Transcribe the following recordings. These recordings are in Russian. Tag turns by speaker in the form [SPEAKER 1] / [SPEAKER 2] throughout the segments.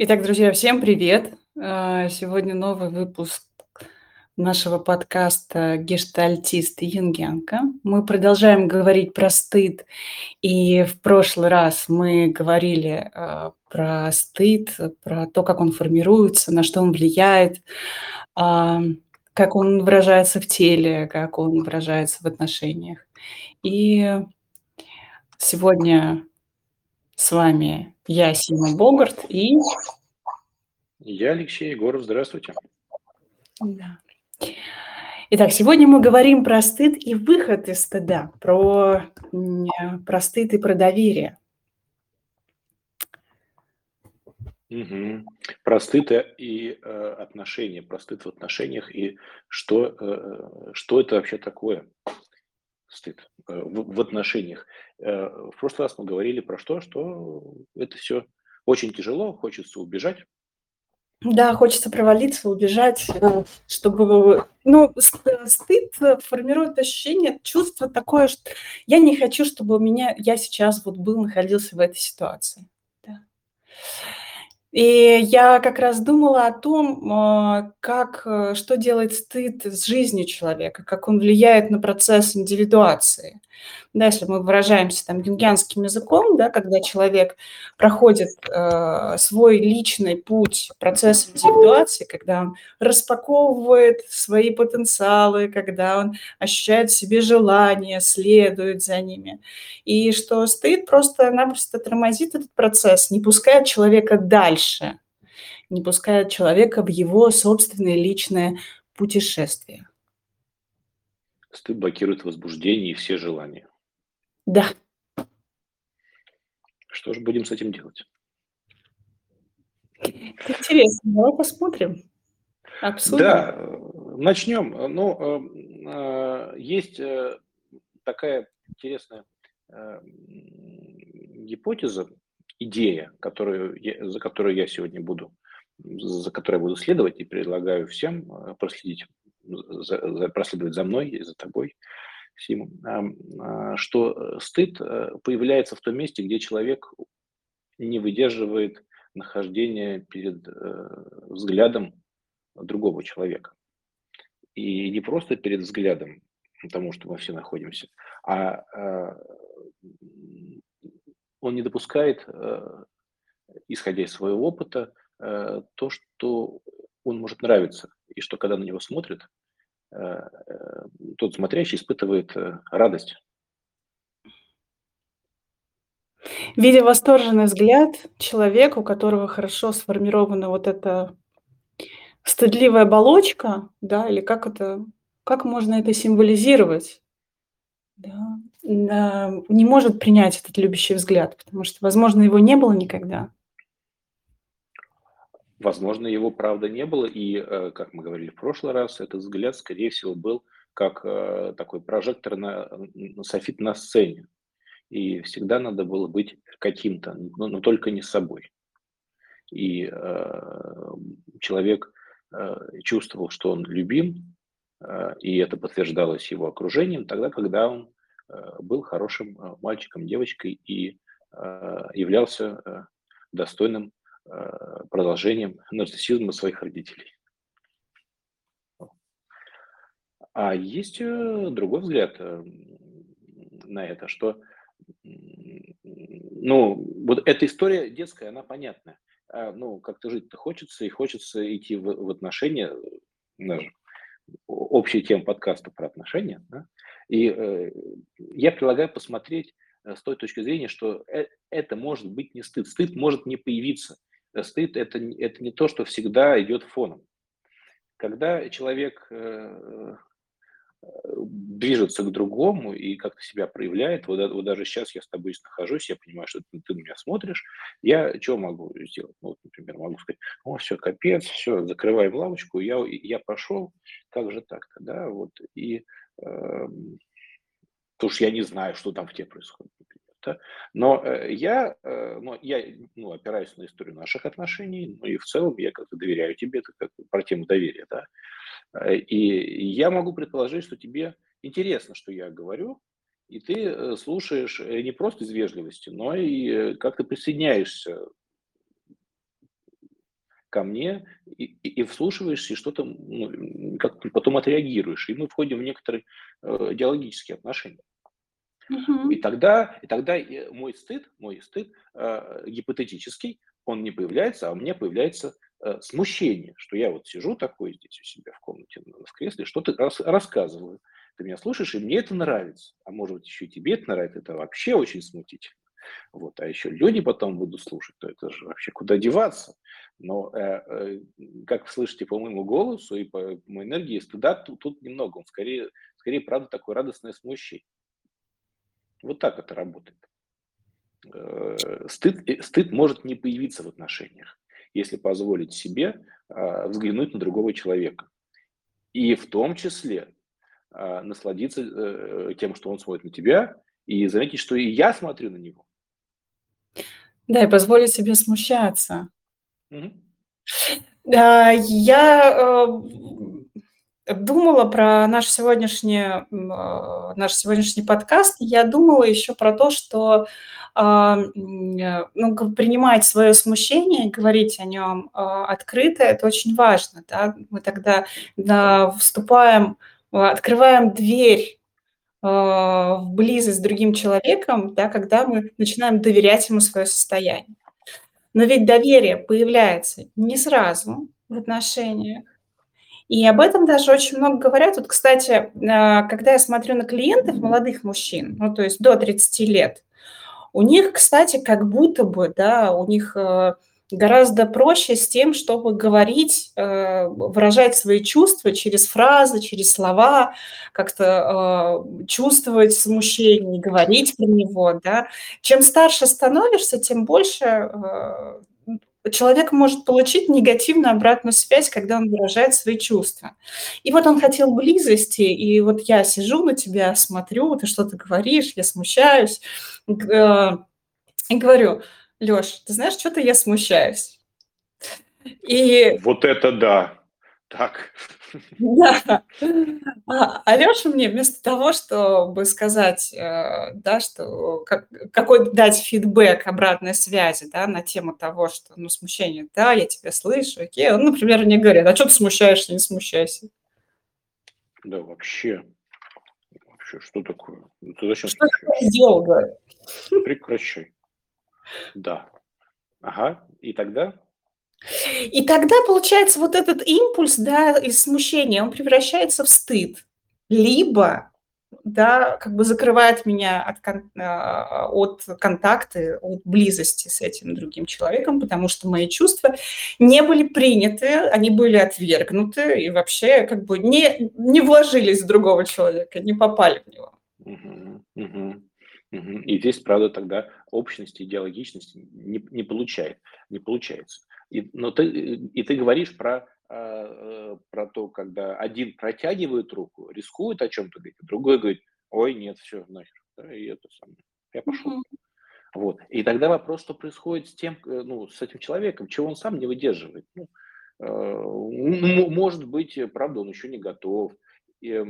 [SPEAKER 1] Итак, друзья, всем привет! А, сегодня новый выпуск нашего подкаста «Гештальтист и Юнгянка». Мы продолжаем говорить про стыд, и в прошлый раз мы говорили а, про стыд, про то, как он формируется, на что он влияет, а, как он выражается в теле, как он выражается в отношениях. И сегодня с вами я, Сима Богарт, и
[SPEAKER 2] Я Алексей Егоров. Здравствуйте.
[SPEAKER 1] Да. Итак, сегодня мы говорим про стыд и выход из стыда, про, про стыд и про доверие.
[SPEAKER 2] Угу. Про стыд и э, отношения, про стыд в отношениях и что, э, что это вообще такое стыд э, в, отношениях. Э, в прошлый раз мы говорили про что, что это все очень тяжело, хочется убежать,
[SPEAKER 1] да, хочется провалиться, убежать, э, чтобы... Ну, стыд формирует ощущение, чувство такое, что я не хочу, чтобы у меня, я сейчас вот был, находился в этой ситуации. Да. И я как раз думала о том, а, как, э, что делает стыд с жизнью человека, как он влияет на процесс индивидуации. Да, если мы выражаемся там юнгианским языком, да, когда человек проходит э, свой личный путь, процесс индивидуации, когда он распаковывает свои потенциалы, когда он ощущает в себе желание, следует за ними. И что стыд просто-напросто тормозит этот процесс, не пускает человека дальше, не пускает человека в его собственное личное путешествие.
[SPEAKER 2] Стыд блокирует возбуждение и все желания.
[SPEAKER 1] Да.
[SPEAKER 2] Что же будем с этим делать?
[SPEAKER 1] Интересно, давай посмотрим.
[SPEAKER 2] Обсудим. Да, начнем. Ну, э, э, есть э, такая интересная гипотеза, идея, которую, за которую я сегодня буду, за которой я буду следовать и предлагаю всем проследить, за, проследовать за мной и за тобой. Симу, а, что э, стыд э, появляется в том месте, где человек не выдерживает нахождения перед э, взглядом другого человека. И не просто перед взглядом, потому что мы все находимся, а он не допускает, исходя из своего опыта, то, что он может нравиться, и что когда на него смотрят, Э, э, тот смотрящий испытывает э, радость.
[SPEAKER 1] Видя восторженный взгляд человека, у которого хорошо сформирована вот эта стыдливая оболочка, да, или как это, как можно это символизировать, да, не может принять этот любящий взгляд, потому что, возможно, его не было никогда.
[SPEAKER 2] Возможно, его правда не было, и, э, как мы говорили в прошлый раз, этот взгляд, скорее всего, был как э, такой прожектор на, на софит на сцене. И всегда надо было быть каким-то, но, но только не собой. И э, человек э, чувствовал, что он любим, э, и это подтверждалось его окружением, тогда, когда он был хорошим э, мальчиком, девочкой и э, являлся э, достойным Э, продолжением нарциссизма своих родителей. А есть э, другой взгляд э, на это, что ну, вот эта история детская, она понятная. А, ну, как-то жить-то хочется, и хочется идти в, в отношения, общая тема подкаста про отношения. Да? И э, я предлагаю посмотреть с той точки зрения, что это может быть не стыд. Стыд может не появиться стыд это, это не то, что всегда идет фоном. Когда человек э, движется к другому и как-то себя проявляет, вот, вот даже сейчас я с тобой нахожусь, я понимаю, что ты, ты на меня смотришь, я что могу сделать? Ну, вот, например, могу сказать, о, все, капец, все, закрываем лавочку, я, я пошел, как же так-то, да, вот, и, э, потому что я не знаю, что там в тебе происходит? Но э, я, ну, я ну, опираюсь на историю наших отношений, ну и в целом я как-то доверяю тебе, это как про тему доверия, да. Э, и я могу предположить, что тебе интересно, что я говорю, и ты слушаешь не просто из вежливости, но и как-то присоединяешься ко мне и, и, и вслушиваешься, и что-то ну, как потом отреагируешь. И мы входим в некоторые э, идеологические отношения. И тогда, и тогда мой стыд, мой стыд э, гипотетический, он не появляется, а у меня появляется э, смущение, что я вот сижу такой здесь у себя в комнате в кресле, что-то рас, рассказываю. Ты меня слушаешь, и мне это нравится. А может быть, еще и тебе это нравится. Это вообще очень смутительно. Вот, а еще люди потом будут слушать, то это же вообще куда деваться. Но, э, э, как слышите по моему голосу и по моей энергии, стыда тут, тут немного. Он скорее, скорее, правда, такое радостное смущение. Вот так это работает. Э, стыд, э, стыд может не появиться в отношениях, если позволить себе а, взглянуть на другого человека. И в том числе а, насладиться э, тем, что он смотрит на тебя, и заметить, что и я смотрю на него.
[SPEAKER 1] Да, и позволить себе смущаться. Угу. Я думала про наш сегодняшний, а, наш сегодняшний подкаст, я думала еще про то, что а, ну, принимать свое смущение, говорить о нем а, открыто, это очень важно. Да? Мы тогда да, вступаем, открываем дверь в близость с другим человеком, да, когда мы начинаем доверять ему свое состояние. Но ведь доверие появляется не сразу в отношениях, и об этом даже очень много говорят. Вот, кстати, а, когда я смотрю на клиентов, молодых мужчин, ну, то есть до 30 лет, у них, кстати, как будто бы, да, у них э, гораздо проще с тем, чтобы говорить, э, выражать свои чувства через фразы, через слова, как-то э, чувствовать смущение, говорить про него, да. Чем старше становишься, тем больше человек может получить негативную обратную связь, когда он выражает свои чувства. И вот он хотел близости, и вот я сижу на тебя, смотрю, ты что-то говоришь, я смущаюсь, э, и говорю, Лёш, ты знаешь, что-то я смущаюсь.
[SPEAKER 2] И... Вот это да! Так.
[SPEAKER 1] Да. А Алёша мне вместо того, чтобы сказать, э, да, что как, какой дать фидбэк обратной связи, да, на тему того, что, ну, смущение, да, я тебя слышу, окей, он, например, мне говорит, а что ты смущаешься, не смущайся.
[SPEAKER 2] Да, вообще. Вообще, что такое? Ну, ты зачем
[SPEAKER 1] что ты сделал, говорит?
[SPEAKER 2] Прекращай. Да. Ага, и тогда?
[SPEAKER 1] И тогда получается вот этот импульс, да, из смущения, он превращается в стыд. Либо, да, как бы закрывает меня от, а, от контакта, от близости с этим другим человеком, потому что мои чувства не были приняты, они были отвергнуты и вообще как бы не, не вложились в другого человека, не попали в него.
[SPEAKER 2] Угу, угу. И здесь, правда, тогда общность, идеологичность не, не, получает, не получается. И, но ты, и ты говоришь про, э, про то, когда один протягивает руку, рискует о чем-то говорить, другой говорит, ой, нет, все, нахер, да, и это самое, я пошел. Вот. И тогда вопрос, что происходит с тем, э, ну, с этим человеком, чего он сам не выдерживает. Ну, э, может быть, правда, он еще не готов. И, э,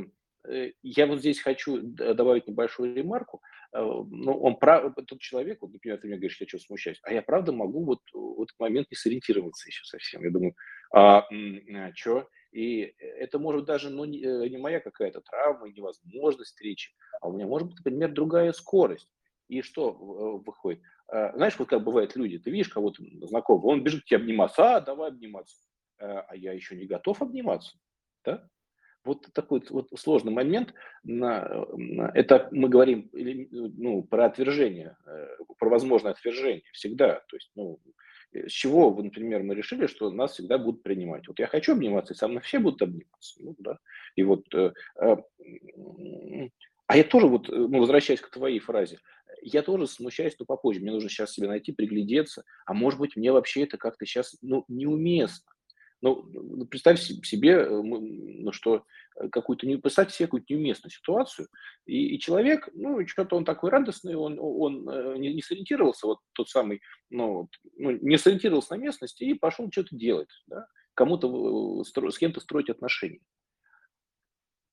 [SPEAKER 2] я вот здесь хочу добавить небольшую ремарку. Э, ну, он прав, тот человек, вот, например, ты мне говоришь, я что смущаюсь, а я правда могу вот в этот момент не сориентироваться еще совсем. Я думаю, а, а что? И это может даже ну, не, э, не моя какая-то травма, невозможность встречи, а у меня может быть, например, другая скорость. И что э, выходит? Знаешь, вот как бывает люди, ты видишь кого-то знакомого, он бежит к тебе обниматься, а, давай обниматься. А я еще не готов обниматься. Да? Вот такой вот сложный момент. Это мы говорим ну, про отвержение, э, про возможное отвержение всегда. То есть, ну, с чего, например, мы решили, что нас всегда будут принимать. Вот я хочу обниматься, и со мной все будут обниматься. Ну, да. И вот, э, э, а я тоже, вот, ну, возвращаясь к твоей фразе, я тоже смущаюсь, но попозже. Мне нужно сейчас себе найти, приглядеться. А может быть, мне вообще это как-то сейчас ну, неуместно. Ну, ну, представь себе, э, ну, что э, какую-то, не представьте себе какую-то неуместную ситуацию, и, и человек, ну, что-то он такой радостный, он, он э, не, не сориентировался, вот тот самый, ну, ну, не сориентировался на местности и пошел что-то делать, да, кому-то, с кем-то строить отношения.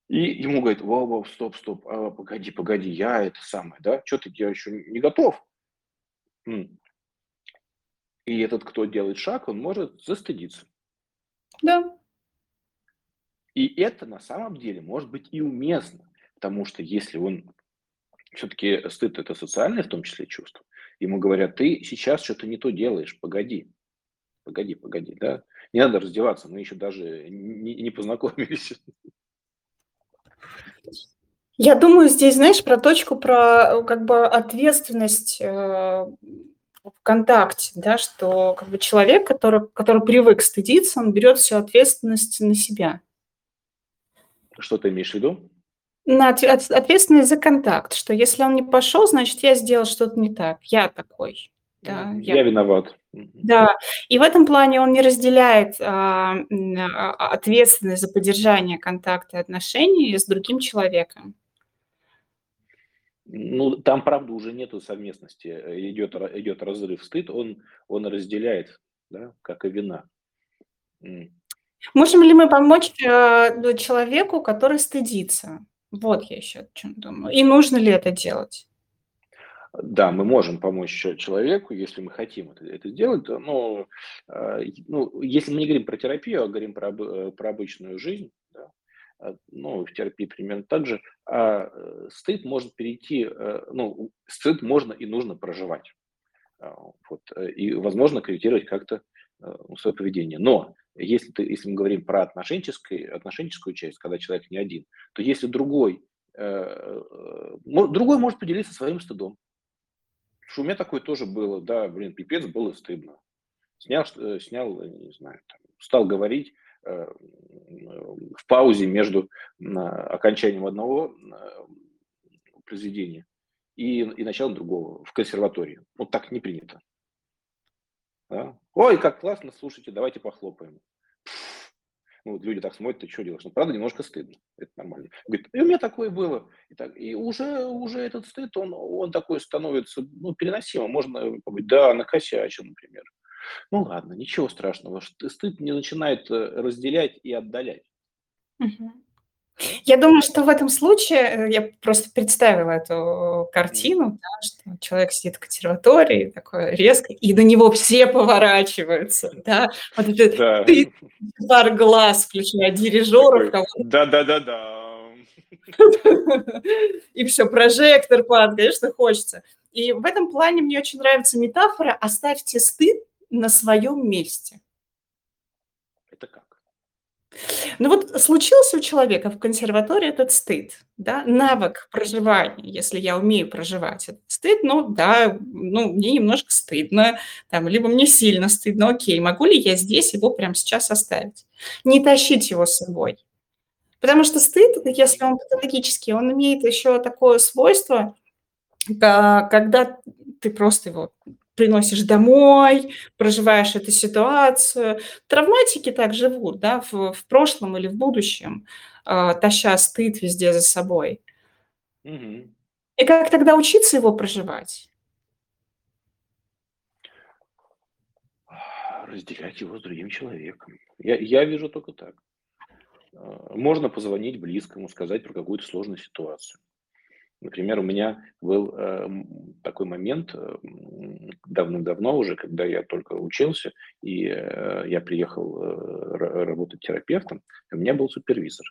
[SPEAKER 2] И ему говорит, вау, вау, стоп, стоп, а, погоди, погоди, я это самое, да, что ты, я еще не готов. И этот, кто делает шаг, он может застыдиться.
[SPEAKER 1] Да.
[SPEAKER 2] И это на самом деле может быть и уместно, потому что если он все-таки стыд это социальное в том числе чувство, ему говорят, ты сейчас что-то не то делаешь, погоди, погоди, погоди, да, не надо раздеваться, мы еще даже не, не познакомились.
[SPEAKER 1] Я думаю, здесь, знаешь, про точку, про как бы ответственность э, в контакте, да, что как бы человек, который, который привык стыдиться, он берет всю ответственность на себя.
[SPEAKER 2] Что ты имеешь в виду?
[SPEAKER 1] На ответственность за контакт, что если он не пошел, значит, я сделал что-то не так. Я такой.
[SPEAKER 2] Да, я, я виноват.
[SPEAKER 1] Да, и в этом плане он не разделяет а, а, ответственность за поддержание контакта и отношений с другим человеком.
[SPEAKER 2] Ну, там, правда, уже нету совместности, идет, идет разрыв стыд, он, он разделяет, да, как и вина.
[SPEAKER 1] Можем ли мы помочь э, человеку, который стыдится? Вот я еще о чем думаю. И нужно ли это делать?
[SPEAKER 2] Да, мы можем помочь человеку, если мы хотим это, это сделать, но э, ну, если мы не говорим про терапию, а говорим про, э, про обычную жизнь, э, ну, в терапии примерно так же, а стыд может перейти, ну, стыд можно и нужно проживать. Вот, и, возможно, корректировать как-то свое поведение. Но если, ты, если мы говорим про отношенческую, отношенческую часть, когда человек не один, то если другой, э, другой может поделиться своим стыдом. Что у меня такое тоже было, да, блин, пипец, было стыдно. Снял, э, снял, не знаю, там, стал говорить э, в паузе между окончанием одного произведения и, и началом другого в консерватории. Вот так не принято. Да? Ой, как классно, слушайте, давайте похлопаем. Ну, вот люди так смотрят, ты что делаешь? Ну, правда, немножко стыдно. Это нормально. Говорит, и у меня такое было. И, так, и уже, уже этот стыд, он, он такой становится ну, переносимым. Можно говорить, да, накосячил, например. Ну ладно, ничего страшного. Стыд не начинает э, разделять и отдалять.
[SPEAKER 1] Угу. Я думаю, что в этом случае, э, я просто представила эту картину, да, что человек сидит в консерватории, такой резко, и на него все поворачиваются, да, вот это да. ты, пар глаз, включая дирижеров.
[SPEAKER 2] Да-да-да-да.
[SPEAKER 1] И все, прожектор падает, конечно, хочется. И в этом плане мне очень нравится метафора «оставьте стыд на своем месте».
[SPEAKER 2] Это как?
[SPEAKER 1] Ну вот случился у человека в консерватории этот стыд, да, навык проживания, если я умею проживать этот стыд, ну да, ну мне немножко стыдно, там, либо мне сильно стыдно, окей, могу ли я здесь его прямо сейчас оставить? Не тащить его с собой. Потому что стыд, если он патологический, он имеет еще такое свойство, когда ты просто его приносишь домой, проживаешь эту ситуацию. Травматики так живут, да, в, в прошлом или в будущем, э, таща стыд везде за собой. Угу. И как тогда учиться его проживать?
[SPEAKER 2] Разделять его с другим человеком. Я, я вижу только так. А, можно позвонить близкому, сказать про какую-то сложную ситуацию. Например, у меня был э, такой момент э, давным-давно уже, когда я только учился, и э, я приехал э, работать терапевтом, у меня был супервизор.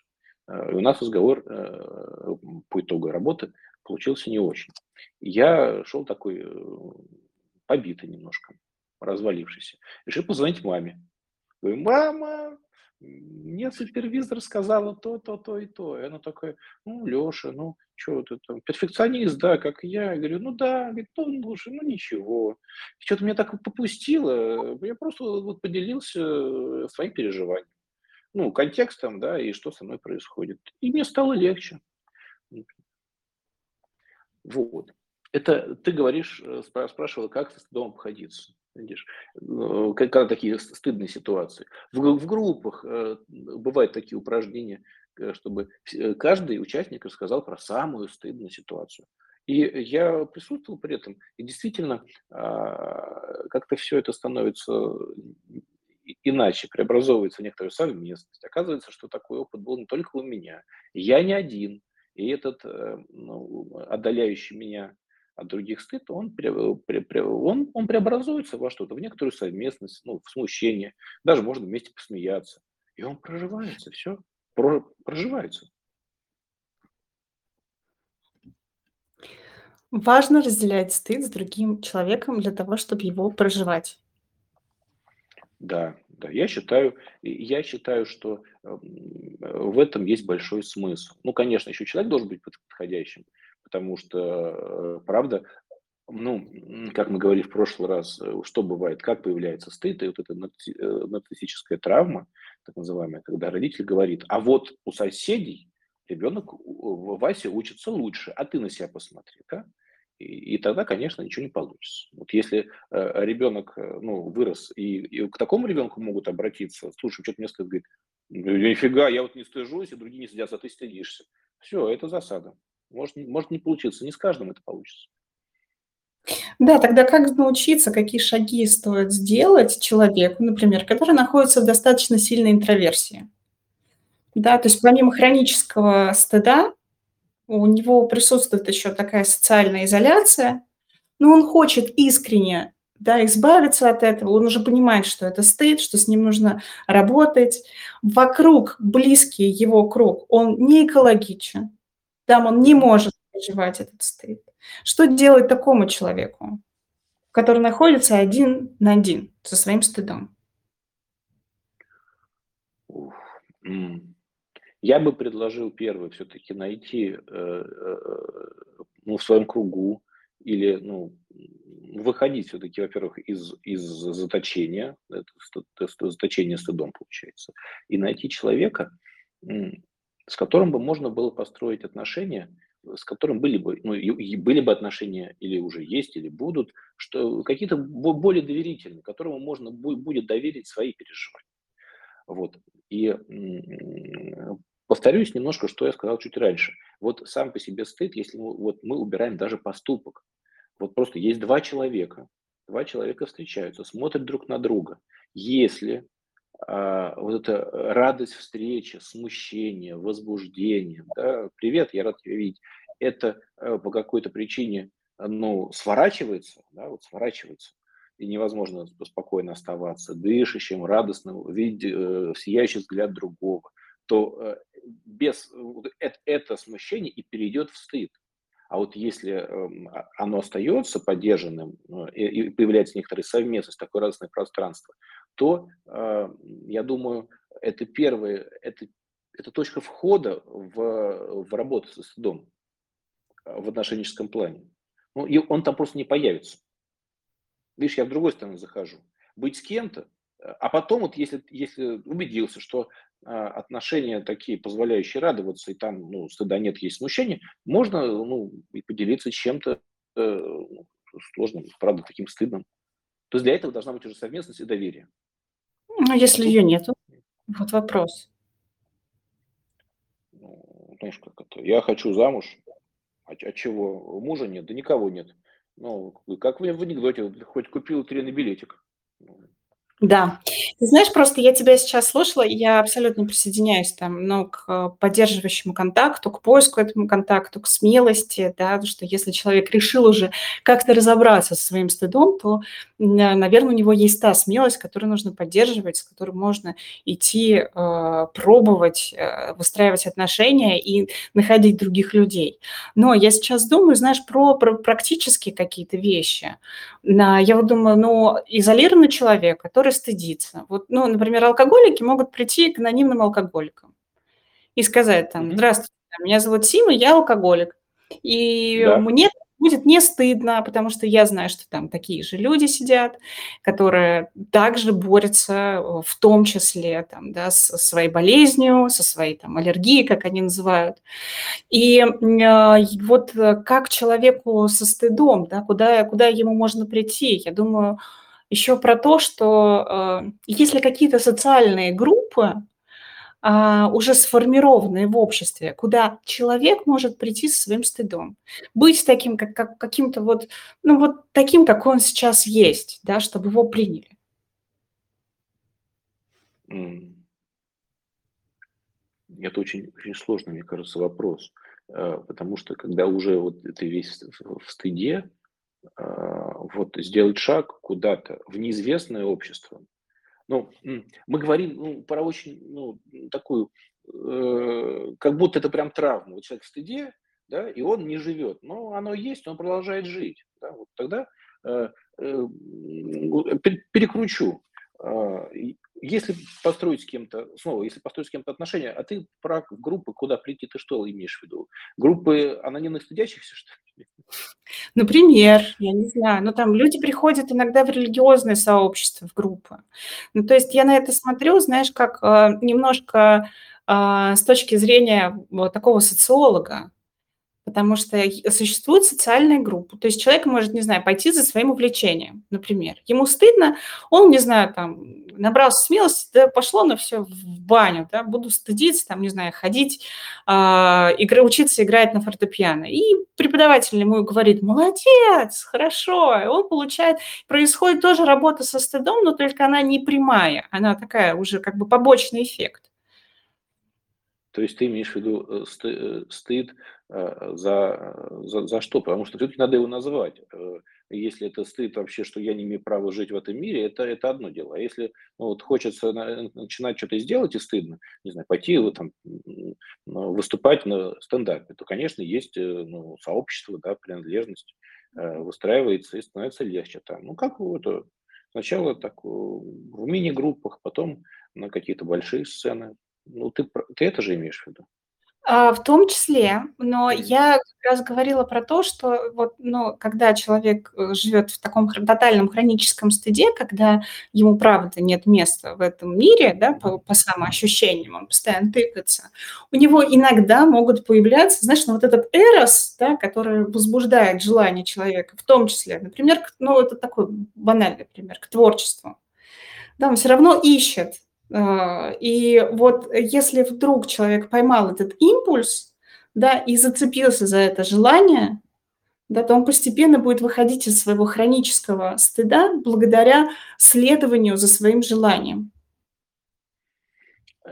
[SPEAKER 2] Э, и у нас разговор э, по итогу работы получился не очень. Я шел такой э, побитый немножко, развалившийся. Решил позвонить маме. Говорю, мама, мне супервизор сказала то, то, то и то. И она такая, ну, Леша, ну, что ты там, перфекционист, да, как я. Я говорю, ну да, говорит, ну, слушай, ну ничего. Что-то меня так попустило, я просто вот поделился своим переживанием. Ну, контекстом, да, и что со мной происходит. И мне стало легче. Вот. Это ты говоришь, э, спрашивала, как с домом обходиться. Видишь, э, когда такие стыдные ситуации. В, в группах э, бывают такие упражнения, чтобы каждый участник рассказал про самую стыдную ситуацию. И я присутствовал при этом, и действительно а, как-то все это становится иначе, преобразовывается в некоторую совместность. Оказывается, что такой опыт был не только у меня. Я не один. И этот ну, отдаляющий меня от других стыд, он, пре, пре, пре, он, он преобразуется во что-то, в некоторую совместность, ну, в смущение, даже можно вместе посмеяться. И он проживается, все, про, проживается.
[SPEAKER 1] Важно разделять стыд с другим человеком для того, чтобы его проживать.
[SPEAKER 2] Да, да, я считаю, я считаю, что эм, в этом есть большой смысл. Ну, конечно, еще человек должен быть подходящим, потому что, э, правда, ну, как мы говорили в прошлый раз, э, что бывает, как появляется стыд, и вот эта э, нарциссическая травма, так называемая, когда родитель говорит, а вот у соседей ребенок, Вася учится лучше, а ты на себя посмотри, да? И, и тогда, конечно, ничего не получится. Вот если э, ребенок э, ну, вырос, и, и к такому ребенку могут обратиться, слушай, что-то мне сказать, говорит, нифига, я вот не стыжусь, и другие не сидятся, а ты стыдишься. Все, это засада. Может, может не получиться, не с каждым это получится.
[SPEAKER 1] Да, тогда как научиться, какие шаги стоит сделать человеку, например, который находится в достаточно сильной интроверсии? Да, то есть помимо хронического стыда, у него присутствует еще такая социальная изоляция, но он хочет искренне да, избавиться от этого, он уже понимает, что это стыд, что с ним нужно работать. Вокруг близкий его круг, он не экологичен, там он не может переживать этот стыд. Что делать такому человеку, который находится один на один со своим стыдом?
[SPEAKER 2] Я бы предложил первое все-таки найти э, э, ну, в своем кругу или ну, выходить все-таки, во-первых, из, из заточения, это, это заточение стыдом получается, и найти человека, с которым бы можно было построить отношения, с которым были бы, ну, и были бы отношения, или уже есть, или будут, что какие-то более доверительные, которому можно будет доверить свои переживания. Вот. И Повторюсь немножко, что я сказал чуть раньше. Вот сам по себе стыд, если мы, вот мы убираем даже поступок. Вот просто есть два человека, два человека встречаются, смотрят друг на друга. Если вот эта радость встречи, смущение, возбуждение, да, привет, я рад тебя видеть, это а, по какой-то причине ну, сворачивается, да, вот сворачивается, и невозможно спокойно оставаться дышащим, радостным, видеть э, сияющий взгляд другого, то э, без это, это смущение и перейдет в стыд. А вот если эм, а, оно остается поддержанным э, и появляется некоторая совместность, такое радостное пространство, то, э, я думаю, это первое, это, это точка входа в, в работу со стыдом в отношенческом плане. Ну, и он там просто не появится. Видишь, я в другой сторону захожу. Быть с кем-то, а потом вот если, если убедился, что отношения такие, позволяющие радоваться, и там ну, стыда нет, есть смущение, можно ну, и поделиться чем-то э, сложным, правда, таким стыдным. То есть для этого должна быть уже совместность и доверие.
[SPEAKER 1] Ну, а если а ее нету? Вот вопрос.
[SPEAKER 2] Ну, знаешь, как это? Я хочу замуж. А, а чего? Мужа нет? Да никого нет. Ну, как в, в анекдоте, хоть купил тренный билетик.
[SPEAKER 1] Да. Ты знаешь, просто я тебя сейчас слушала, и я абсолютно присоединяюсь там, ну, к поддерживающему контакту, к поиску этому контакту, к смелости, да, что если человек решил уже как-то разобраться со своим стыдом, то, наверное, у него есть та смелость, которую нужно поддерживать, с которой можно идти, э, пробовать, э, выстраивать отношения и находить других людей. Но я сейчас думаю, знаешь, про, про практические какие-то вещи. Я вот думаю, ну, изолированный человек, который стыдится. Вот, ну, например, алкоголики могут прийти к анонимным алкоголикам и сказать там, здравствуйте, меня зовут Сима, я алкоголик. И да. мне будет не стыдно, потому что я знаю, что там такие же люди сидят, которые также борются э, в том числе там, да, со своей болезнью, со своей там, аллергией, как они называют. И э, вот э, как человеку со стыдом, да, куда, куда ему можно прийти, я думаю, еще про то, что э, если какие-то социальные группы, а, уже сформированные в обществе, куда человек может прийти со своим стыдом, быть таким, как, как каким-то вот, ну вот таким, какой он сейчас есть, да, чтобы его приняли.
[SPEAKER 2] Это очень, очень сложный, мне кажется, вопрос. э, потому что когда уже вот ты весь в стыде, вот сделать шаг куда-то в неизвестное общество. Ну, мы говорим ну, про очень ну, такую, э, как будто это прям травма. Вот человек в стыде, да, и он не живет. Но оно есть, он продолжает жить. Да, вот тогда э, э, перекручу. Э, если построить с кем-то, снова, если построить с кем-то отношения, а ты про группы, куда прийти, ты что имеешь в виду? Группы анонимных стыдящихся, что ли?
[SPEAKER 1] Например, я не знаю, но там люди приходят иногда в религиозное сообщество, в группы. Ну, то есть я на это смотрю, знаешь, как э, немножко э, с точки зрения вот такого социолога. Потому что существует социальная группа. То есть человек может, не знаю, пойти за своим увлечением, например. Ему стыдно, он, не знаю, там, набрался смелости, да пошло на все в баню, да, буду стыдиться, там, не знаю, ходить, э, игры, учиться играть на фортепиано. И преподаватель ему говорит, молодец, хорошо. И он получает, происходит тоже работа со стыдом, но только она не прямая, она такая уже как бы побочный эффект.
[SPEAKER 2] То есть ты имеешь в виду э, э, стыд э, за, за, за что? Потому что все-таки надо его называть. Если это стыд вообще, что я не имею права жить в этом мире, это, это одно дело. А если ну, вот хочется начинать что-то сделать и стыдно, не знаю, пойти вот, там, выступать на стендапе, то, конечно, есть ну, сообщество, да, принадлежность выстраивается и становится легче там. Ну, как вот сначала так в мини-группах, потом на какие-то большие сцены. Ну, ты, ты это же имеешь в виду?
[SPEAKER 1] А, в том числе, но я как раз говорила про то, что вот, ну, когда человек э, живет в таком тотальном хроническом стыде, когда ему правда нет места в этом мире, да, по, по самоощущениям, он постоянно тыкается, у него иногда могут появляться, знаешь, ну, вот этот эрос, да, который возбуждает желание человека, в том числе, например, ну, это такой банальный пример, к творчеству. Да, он все равно ищет и вот если вдруг человек поймал этот импульс, да, и зацепился за это желание, да, то он постепенно будет выходить из своего хронического стыда благодаря следованию за своим желанием.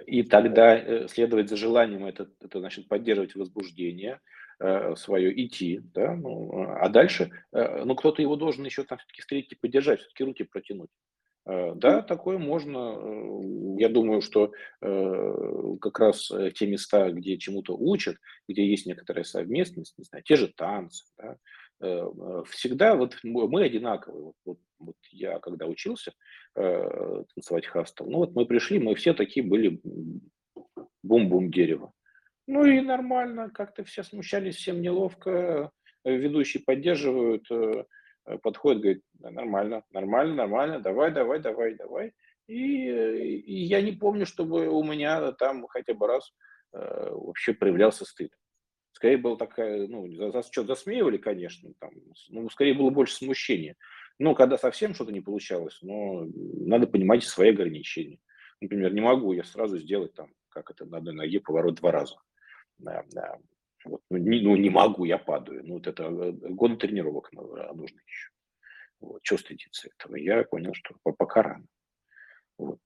[SPEAKER 2] И тогда э, следовать за желанием это, это значит поддерживать возбуждение э, свое, идти, да, ну, а дальше, э, ну, кто-то его должен еще там все-таки встретить и поддержать, все-таки руки протянуть. Э, да, такое можно. Э, я думаю, что э, как раз те места, где чему-то учат, где есть некоторая совместность, не знаю, те же танцы, да, всегда вот мы одинаковые. Вот, вот, вот я когда учился танцевать хастл, ну вот мы пришли, мы все такие были бум-бум дерево. Ну и нормально, как-то все смущались, всем неловко, ведущие поддерживают, подходит, говорит, нормально, нормально, нормально, давай, давай, давай, давай. И, и я не помню, чтобы у меня там хотя бы раз э, вообще проявлялся стыд. Скорее было такая, ну, за, за что засмеивали, конечно, там, ну, скорее было больше смущения. Ну, когда совсем что-то не получалось, но надо понимать свои ограничения. Например, не могу я сразу сделать там, как это, на одной ноге поворот два раза. Да, да. Вот, ну, не, ну, не могу, я падаю. Ну, вот это э, годы тренировок а, нужно еще. Вот, что стыдиться этого? Я понял, что пока рано. Вот.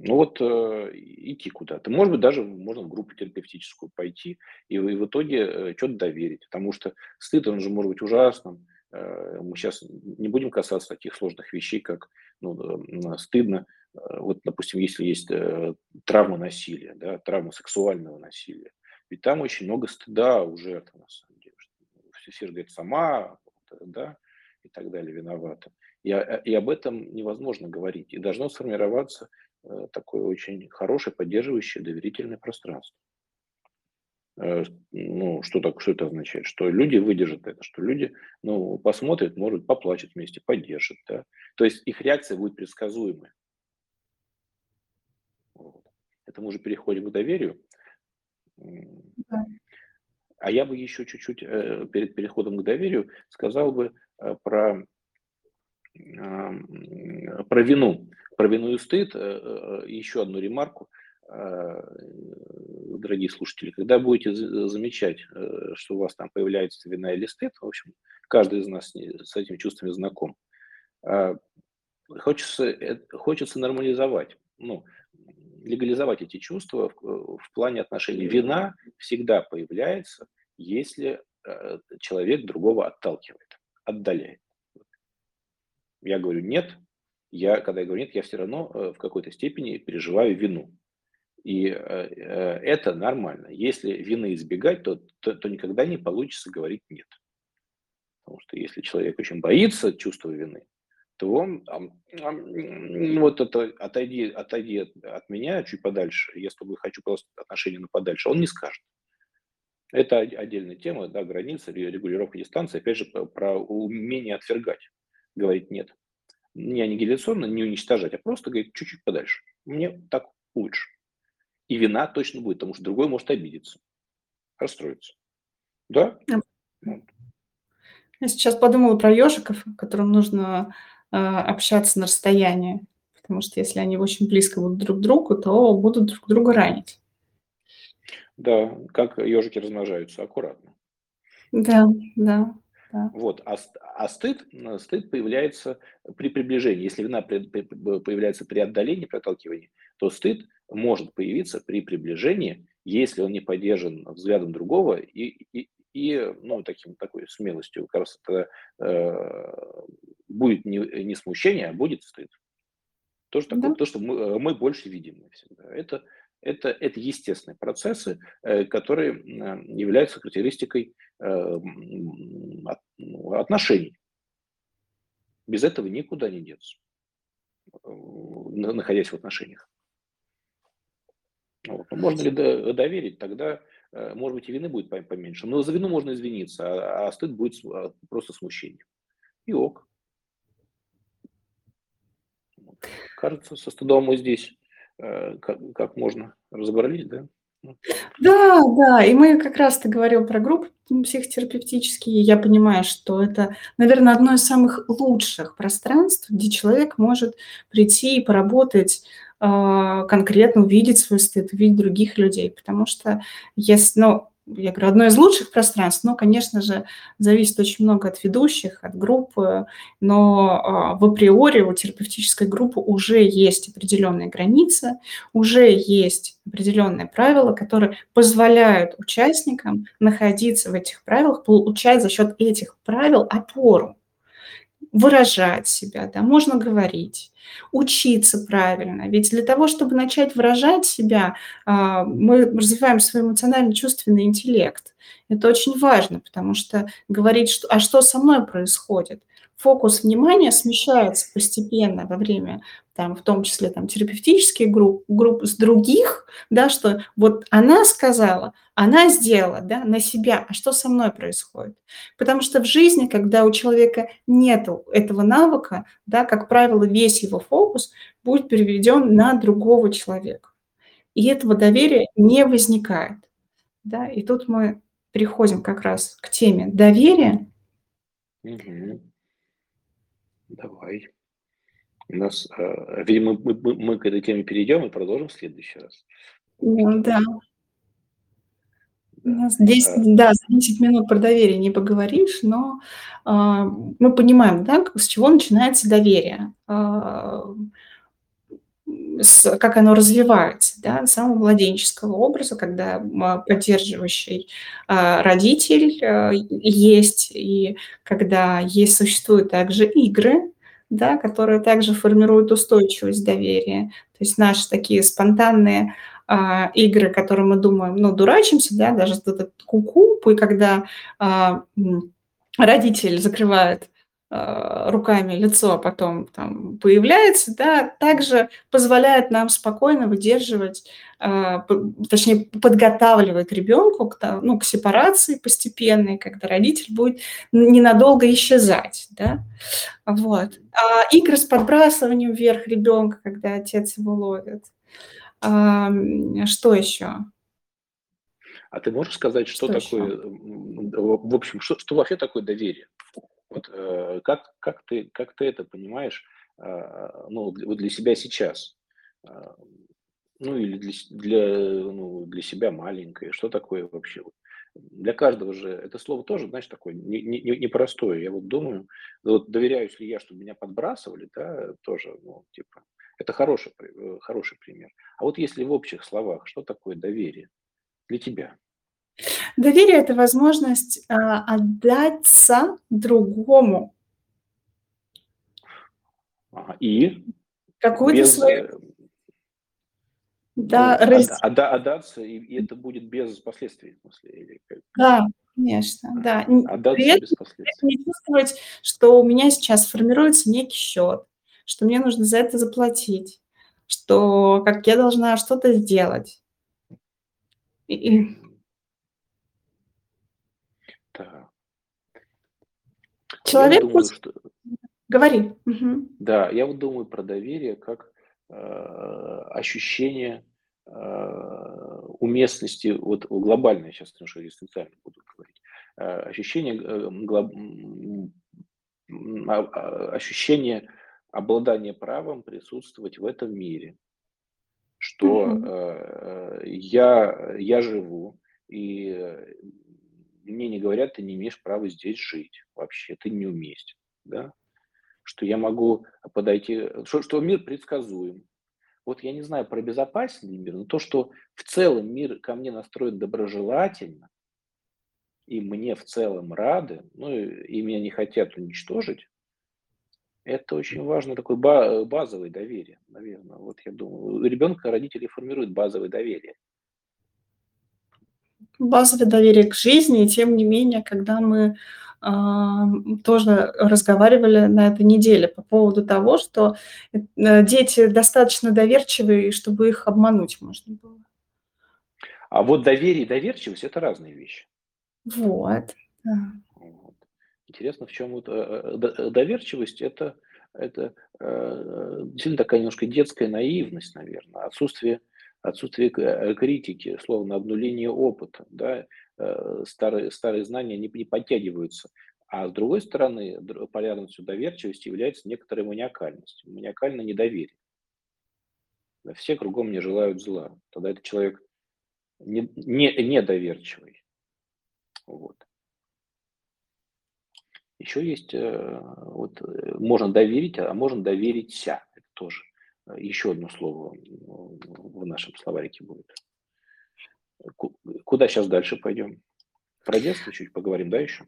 [SPEAKER 2] Ну вот э, идти куда-то. Может быть, даже можно в группу терапевтическую пойти и, и в итоге э, что-то доверить. Потому что стыд, он же может быть ужасным. Э, мы сейчас не будем касаться таких сложных вещей, как ну, э, стыдно. Э, вот, допустим, если есть э, травма насилия, да, травма сексуального насилия, ведь там очень много стыда у на самом деле. Все, все говорят, сама, да, и так далее, виновата. И, и об этом невозможно говорить. И должно сформироваться э, такое очень хорошее, поддерживающее, доверительное пространство. Э, ну, что, так, что это означает? Что люди выдержат это, что люди ну, посмотрят, может, поплачут вместе, поддержат. Да? То есть их реакция будет предсказуемой. Вот. Это мы уже переходим к доверию. А я бы еще чуть-чуть э, перед переходом к доверию сказал бы э, про, про вину. Про вину и стыд. Э, еще одну ремарку, дорогие слушатели. Когда будете замечать, что у вас там появляется вина или стыд, в общем, каждый из нас с этими чувствами знаком, хочется, хочется нормализовать. Ну, легализовать эти чувства в, в плане отношений. Вина всегда появляется, если э, человек другого отталкивает, отдаляет. Я говорю нет, я, когда я говорю нет, я все равно э, в какой-то степени переживаю вину. И э, э, это нормально. Если вины избегать, то, то, то никогда не получится говорить нет. Потому что если человек очень боится чувства вины, то он вот это отойди, отойди от, от меня чуть подальше, я с тобой хочу просто отношения на подальше, он не скажет. Это отдельная тема, да, границы, регулировка дистанции, опять же, про умение отвергать, говорить нет. Не аннигиляционно, не уничтожать, а просто говорить чуть-чуть подальше. Мне так лучше. И вина точно будет, потому что другой может обидеться, расстроиться. Да?
[SPEAKER 1] Я сейчас подумала про ежиков, которым нужно общаться на расстоянии, потому что если они очень близко будут друг к другу, то будут друг друга ранить.
[SPEAKER 2] Да, как ежики размножаются, аккуратно.
[SPEAKER 1] Да, да. Да.
[SPEAKER 2] Вот, а, а стыд, стыд появляется при приближении. Если вина при, при, появляется при отдалении, при отталкивании, то стыд может появиться при приближении, если он не поддержан взглядом другого и, и, и ну, таким, такой смелостью. Как раз это э, будет не, не смущение, а будет стыд. Тоже такое, да. то, что мы, мы больше видим всегда. Это, это, это естественные процессы, э, которые являются характеристикой э, ну, отношений. Без этого никуда не деться, э, находясь в отношениях. Вот. Можно ли доверить, тогда, может быть, и вины будет поменьше. Но за вину можно извиниться, а, а стыд будет просто смущение. И ок. Кажется, со стыдом мы здесь как, как можно разобрались, да?
[SPEAKER 1] Да, да, и мы как раз-то говорил про группы психотерапевтические. Я понимаю, что это, наверное, одно из самых лучших пространств, где человек может прийти и поработать э, конкретно, увидеть свой стыд, увидеть других людей. Потому что если, ну, я говорю, одно из лучших пространств, но, конечно же, зависит очень много от ведущих, от группы, но э, в априори у терапевтической группы уже есть определенные границы, уже есть определенные правила, которые позволяют участникам находиться в этих правилах, получать за счет этих правил опору выражать себя, да, можно говорить, учиться правильно. Ведь для того, чтобы начать выражать себя, а, мы развиваем свой эмоционально-чувственный интеллект. Это очень важно, потому что говорить, что, а что со мной происходит? Фокус внимания смещается постепенно во время там, в том числе там, терапевтические группы, группы с других, да, что вот она сказала, она сделала, да, на себя, а что со мной происходит? Потому что в жизни, когда у человека нет этого навыка, да, как правило, весь его фокус будет переведен на другого человека. И этого доверия не возникает. Да? И тут мы переходим как раз к теме доверия.
[SPEAKER 2] Давай. У нас, э, видимо, мы, мы, мы к этой теме перейдем и продолжим в следующий раз.
[SPEAKER 1] Ну, да. У нас 10, а... да, за 10 минут про доверие не поговоришь, но э, мы понимаем, да, с чего начинается доверие, э, с, как оно развивается, да, самого младенческого образа, когда поддерживающий э, родитель э, есть, и когда есть, существуют также игры, да, которые также формируют устойчивость доверия. То есть наши такие спонтанные а, игры, которые мы думаем, ну, дурачимся, да, даже этот куку, и когда а, родитель закрывает а, руками лицо, а потом там появляется, да, также позволяет нам спокойно выдерживать, а, точнее, подготавливает ребенку к, ну, к сепарации постепенной, когда родитель будет ненадолго исчезать, да, вот. А игры с подбрасыванием вверх ребенка, когда отец его ловит. А, что еще?
[SPEAKER 2] А ты можешь сказать, что, что такое, еще? в общем, что, что вообще такое доверие? Вот, э, как, как, ты, как ты это понимаешь э, ну, для, для себя сейчас? Э, ну, или для, для, ну, для себя маленькое? Что такое вообще? Для каждого же это слово тоже, знаешь, такое непростое. Не, не я вот думаю, вот доверяюсь ли я, чтобы меня подбрасывали, да, тоже, ну, типа, Это хороший, хороший пример. А вот если в общих словах, что такое доверие для тебя?
[SPEAKER 1] Доверие- это возможность, а, отдаться другому.
[SPEAKER 2] И?
[SPEAKER 1] Какую-то
[SPEAKER 2] Без,
[SPEAKER 1] свою
[SPEAKER 2] э,
[SPEAKER 1] Да,
[SPEAKER 2] ну,
[SPEAKER 1] раз
[SPEAKER 2] отда отдаться, и и это будет без последствий, в смысле, или как?
[SPEAKER 1] Да, конечно, да. При
[SPEAKER 2] отдаться без
[SPEAKER 1] при этом
[SPEAKER 2] последствий.
[SPEAKER 1] не чувствовать, что у меня сейчас формируется некий счет, что мне нужно за это заплатить, что как я должна что-то сделать. И
[SPEAKER 2] Мгм. Так. Я
[SPEAKER 1] Человек
[SPEAKER 2] думаю,
[SPEAKER 1] пусть
[SPEAKER 2] что
[SPEAKER 1] Говори. Мгм.
[SPEAKER 2] Да, я вот думаю про доверие как, э, ощущение, э, уместности, вот глобально щас немножко экзистенциально буду говорить, э, ощущение, э, глоб а, ощущение обладания правом присутствовать в этом мире. Что,
[SPEAKER 1] Мгм.
[SPEAKER 2] э, я я живу, и, э, мне не говорят: "Ты не имеешь права здесь жить вообще, ты неуместен". Да? Что я могу подойти, что что мир предсказуем. Вот я не знаю про безопасный мир, но то, что в целом мир ко мне настроен доброжелательно и мне в целом рады, ну, и меня не хотят уничтожить это очень важно, такое ба базовое доверие, наверно. Вот я думаю, у ребенка родители формируют базовое доверие.
[SPEAKER 1] Базовое доверие к жизни. И тем не менее, когда мы, ам, тоже разговаривали на этой неделе по поводу того, что, э, дети достаточно доверчивые, чтобы их обмануть можно было.
[SPEAKER 2] А вот доверие и доверчивость- это разные вещи.
[SPEAKER 1] Вот, да.
[SPEAKER 2] Вот. Интересно, в чём вот, э, э, доверчивость- это это, действительно такая немножко детская наивность, наверно, отсутствие отсутствие э, критики, словно обнуление опыта, да. Э, старые старые знания не не подтягиваются. А с другой стороны, полярностью доверчивости является некоторая маниакальность, маниакальное недоверие. Все кругом мне желают зла. Тогда этот человек не не недоверчивый. Вот. Еще есть, э, вот, можно доверить, а можно довериться. Это тоже, еще одно слово в нашем словарике будет. Ку куда щас дальше пойдем? Про детство чуть поговорим, да, еще?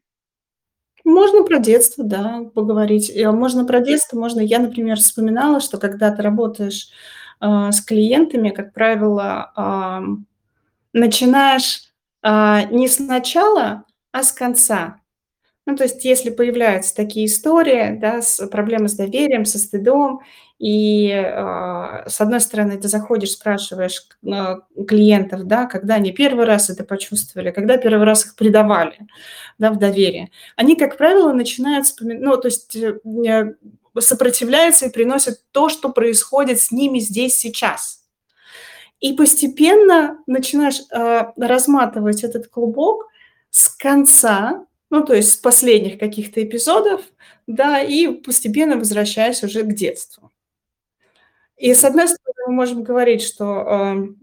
[SPEAKER 1] Можно про детство, да, поговорить. А можно про детство, можно Я, например, вспоминала, что когда ты работаешь, а, с клиентами, как правило, ам, начинаешь, а, не с начала, а с конца. Ну, то есть, если появляются такие истории, да, с проблемы с доверием, со стыдом, и, а, с одной стороны, ты заходишь, спрашиваешь а, клиентов, да, когда они 1 раз это почувствовали, когда 1 раз их предавали, да, в доверии. Они, как правило, начинают вспоми ну, то есть, э, ня сопротивляются и приносят то, что происходит с ними здесь, сейчас. И постепенно начинаешь, а, разматывать этот клубок с конца, ну, то есть с последних каких-то эпизодов, да, и постепенно возвращаясь уже к детству. И, с одной стороны, мы можем говорить, что, ам,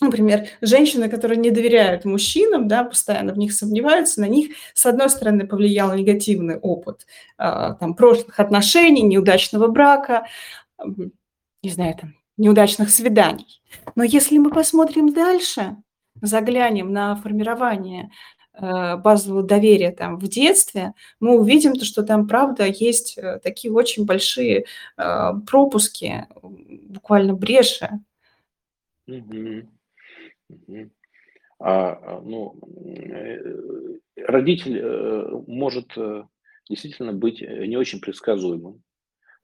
[SPEAKER 1] например, женщины, которые не доверяют мужчинам, да, постоянно в них сомневаются, на них, с одной стороны, повлиял негативный опыт, а, там, прошлых отношений, неудачного брака, не знаю, там, неудачных свиданий. Но если мы посмотрим дальше, заглянем на формирование, базового доверия, там, в детстве, мы увидим то, что там, правда, есть, э, такие очень большие, а, пропуски, буквально бреши.
[SPEAKER 2] А, а, ну, э, родитель, э, может, э, действительно быть, э, не очень предсказуемым.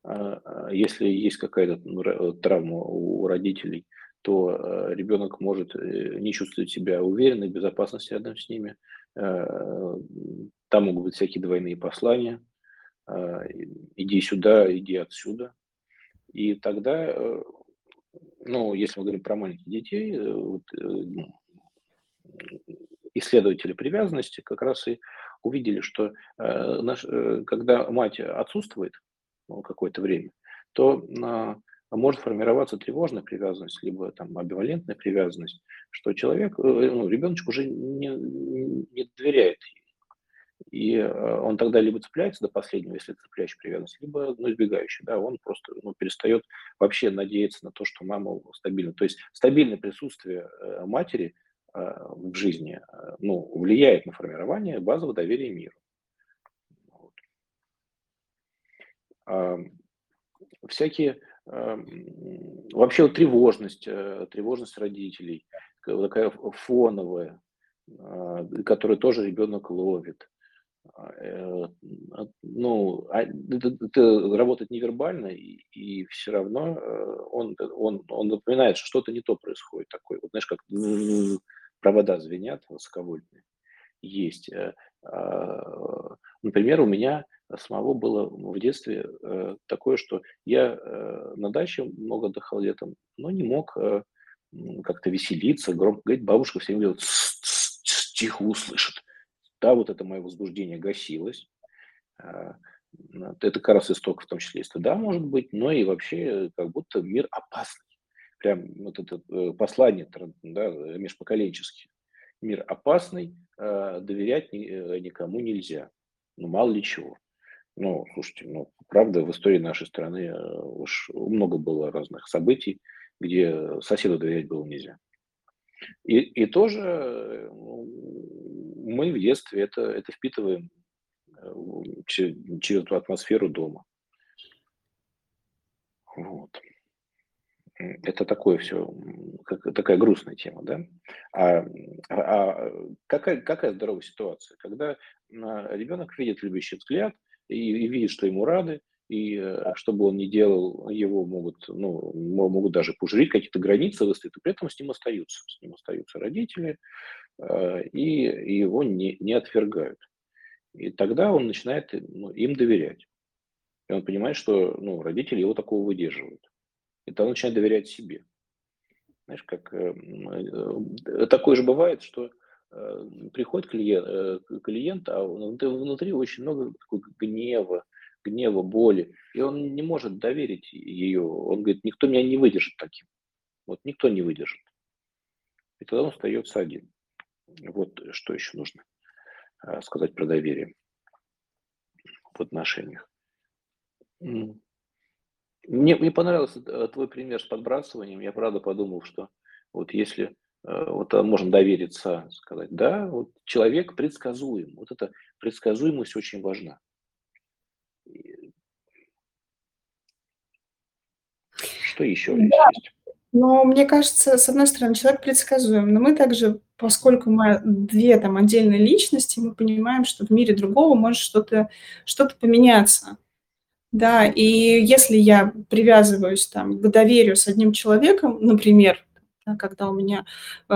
[SPEAKER 2] А, а, если есть какая-то, ну, ра травма у родителей, то, э, ребенок может, э, не чувствовать себя уверенно в безопасности рядом с ними. Э, там могут быть всякие двойные послания. А, иди сюда, иди отсюда. И тогда, э, ну, если мы говорим про маленьких детей, э, вот, э, исследователи привязанности как раз и увидели, что, э, наш э, когда мать отсутствует, ну, какое-то время, то, а, может формироваться тревожная привязанность, либо там амбивалентная привязанность, что человек, э, ну, ребеночек уже не не доверяет ей. И э, он тогда либо цепляется до последнего, если цепляющий привязанность, либо ну, избегающий. Да, он просто ну, перестает вообще надеяться на то, что мама стабильна. То есть стабильное присутствие э, матери в жизни ну, влияет на формирование базового доверия миру. Вот. А, всякие вообще вот тревожность, тревожность родителей, такая фоновая, которую тоже ребенок ловит. Э, ну, а, это, это работает невербально, и, и все равно э, он, он, он напоминает, что что-то не то происходит такое. Вот знаешь, как провода звенят высоковольтные. Есть. Э, а, например, у меня самого было в детстве такое, что я на даче много отдыхал летом, но не мог как-то веселиться, громко говорить. Бабушка всем говорила, тихо услышит да, вот это мое возбуждение гасилось. А, это как раз исток в том числе и стыда может быть, но и вообще как будто мир опасный. Прям вот это э, послание да, межпоколенческий. Мир опасный, доверять э, никому нельзя. Ну, мало ли чего. Ну, слушайте, ну, правда, в истории нашей страны э, уж много было разных событий, где соседу доверять было нельзя. И, и тоже ну, мы в детстве это, это впитываем э, через, через эту атмосферу дома. Вот. Это такое все, как, такая грустная тема, да? А, а какая, какая здоровая ситуация? Когда а, ребенок видит любящий взгляд и, и видит, что ему рады, и э, что бы он ни делал, его могут, ну, могут даже пожурить, какие-то границы выставить, и при этом с ним остаются, с ним остаются родители, э, и его не, не отвергают. И тогда он начинает ну, им доверять. И он понимает, что ну, родители его такого выдерживают. И тогда он начинает доверять себе. Знаешь, как э, такое же бывает, что приходит клиент, э, клиент, а внутри очень много такого гнева, гнева, боли, и он не может доверить ее. Он говорит, никто меня не выдержит таким. Вот никто не выдержит. И тогда он остается один. Вот что еще нужно а, сказать про доверие в отношениях. Мне, мне понравился э, твой пример с подбрасыванием. Я правда подумал, что вот если э, вот а, можем довериться, сказать, да, вот человек предсказуем. Вот эта предсказуемость очень важна. Что еще да. есть?
[SPEAKER 1] Но мне кажется, с одной стороны, человек предсказуем, но мы также, поскольку мы две там отдельные личности, мы понимаем, что в мире другого может что-то что поменяться. Да, и если я привязываюсь там к доверию с одним человеком, например, когда у меня э,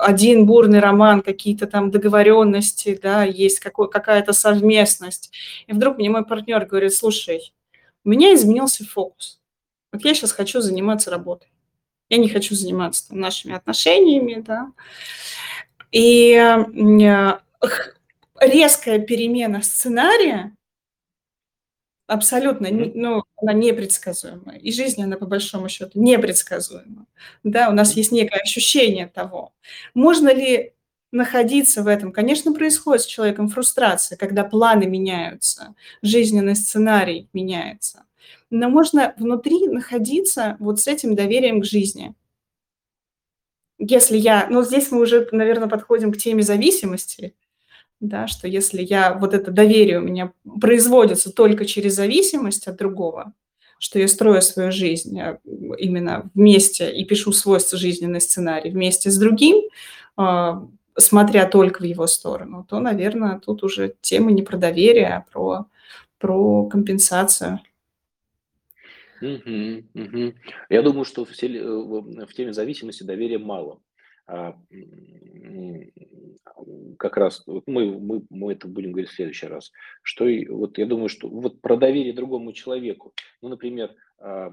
[SPEAKER 1] один бурный роман, какие-то там договоренности, да, есть какой, какая-то совместность, и вдруг мне мой партнер говорит, слушай, у меня изменился фокус. Вот я сейчас хочу заниматься работой. Я не хочу заниматься там, нашими отношениями, да. И э, резкая перемена сценария абсолютно, ну, она непредсказуема. И жизнь, она по большому счету непредсказуема. Да, у нас есть некое ощущение того. Можно ли находиться в этом? Конечно, происходит с человеком фрустрация, когда планы меняются, жизненный сценарий меняется. Но можно внутри находиться вот с этим доверием к жизни. Если я, ну здесь мы уже, наверное, подходим к теме зависимости, да, что если я, вот это доверие у меня производится только через зависимость от другого, что я строю свою жизнь э, именно вместе и пишу свой жизненный сценарий вместе с другим, а, смотря только в его сторону, то, наверное, тут уже тема не про доверие, а про, про компенсацию.
[SPEAKER 2] Мгм, мгм. Я думаю, что в теле э, в теме зависимости доверия мало. А, как раз вот мы мы мы это будем говорить в следующий раз. Что и вот я думаю, что вот про доверие другому человеку. Ну, например, а,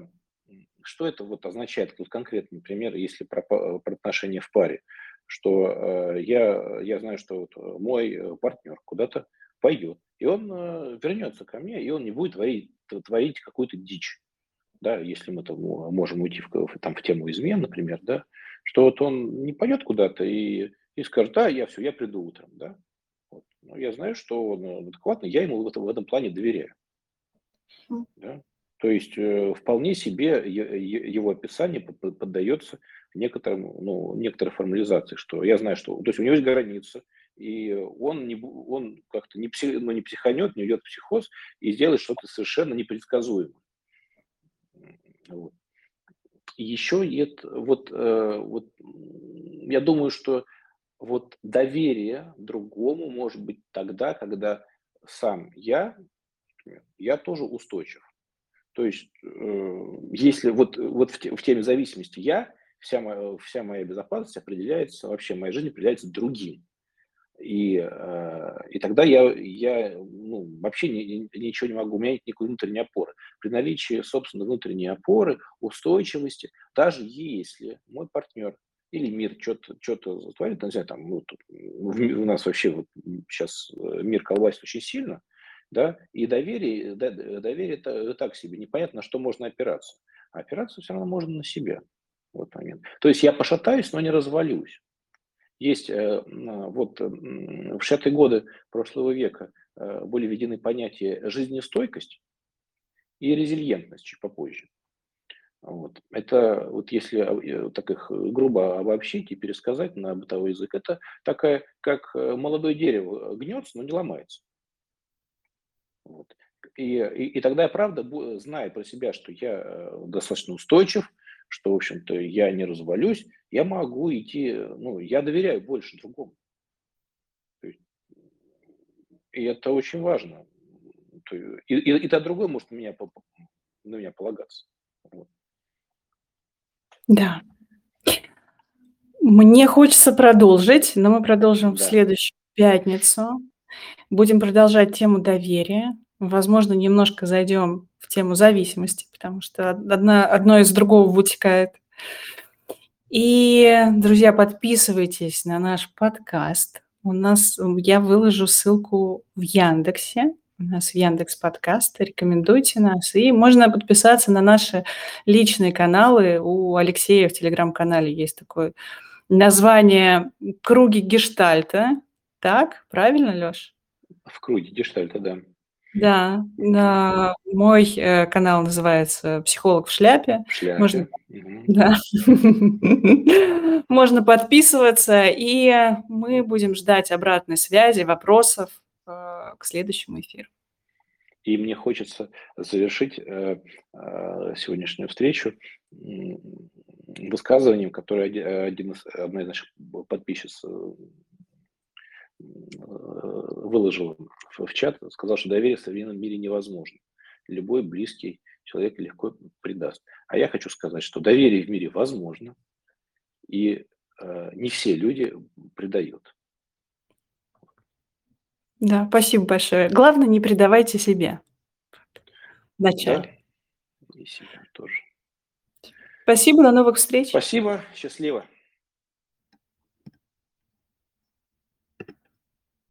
[SPEAKER 2] что это вот означает, вот конкретный пример, если про про отношения в паре, что, э, я я знаю, что вот мой, э, партнер куда-то пойдет, и он, вернется ко мне, и он не будет творить творить какую-то дичь да, если мы там можем уйти в, там, в тему измен, например, да, что вот он не пойдет куда-то и, и скажет, да, я все, я приду утром, да. Вот. ну, я знаю, что он адекватный, я ему в этом, в этом плане доверяю. Да? То есть э, вполне себе его описание поддается некоторым, ну, некоторой формализации, что я знаю, что то есть у него есть граница, и он, не, он как-то не, псих, ну, не психанет, не уйдет в психоз и сделает что-то совершенно непредсказуемое. Вот. Еще это, вот, э, вот я думаю, что вот доверие другому может быть тогда, когда сам я, я тоже устойчив. То есть, э, если вот, вот в, теме зависимости я, вся моя, вся моя безопасность определяется, вообще моя жизнь определяется другим. И, э, и тогда я, я ну, вообще ни, ничего не могу, у меня нет никакой внутренней опоры. При наличии, собственно, внутренней опоры, устойчивости, даже если мой партнер или мир что-то что затворит, не знаю, там, ну, тут, у нас вообще вот сейчас э, мир колбасит очень сильно, да, и доверие, доверие это так себе, непонятно, на что можно опираться. А опираться все равно можно на себя в этот момент. То есть я пошатаюсь, но не развалюсь. Есть э, вот в 60-е годы прошлого века э, были введены понятия жизнестойкость и резильентность чуть попозже. Вот. Это вот если э, так их грубо обобщить и пересказать на бытовой язык, это такая, как молодое дерево гнется, но не ломается. Вот. И, и, и тогда правда, зная про себя, что я достаточно устойчив, что, в общем-то, я не развалюсь, я могу идти, ну, я доверяю больше другому. И это очень важно. И, и, и то другой может на меня, на меня полагаться. Вот.
[SPEAKER 1] Да. Мне хочется продолжить, но мы продолжим да. в следующую пятницу. Будем продолжать тему доверия. Возможно, немножко зайдем в тему зависимости, потому что одна, одно из другого вытекает. И, друзья, подписывайтесь на наш подкаст. У нас я выложу ссылку в Яндексе. У нас в Яндекс подкаст. Рекомендуйте нас. И можно подписаться на наши личные каналы. У Алексея в телеграм-канале есть такое название «Круги гештальта». Так, правильно, Леш?
[SPEAKER 2] В круге гештальта, да.
[SPEAKER 1] Да, да, мой, э, канал называется "Психолог в шляпе".
[SPEAKER 2] В шляпе.
[SPEAKER 1] Можно да. Можно подписываться, и мы будем ждать обратной связи, вопросов, э, к следующему эфиру.
[SPEAKER 2] И мне хочется завершить, э, сегодняшнюю встречу, высказыванием, которое один из одна из наших подписчиц выложил в чат, сказал, что доверие в современном мире невозможно. Любой близкий человек легко предаст. А я хочу сказать, что доверие в мире возможно, и э, не все люди предают.
[SPEAKER 1] Да, спасибо большое. Главное, не предавайте себе. Вначале.
[SPEAKER 2] Да, и себя тоже.
[SPEAKER 1] Спасибо, до новых встреч.
[SPEAKER 2] Спасибо, счастливо.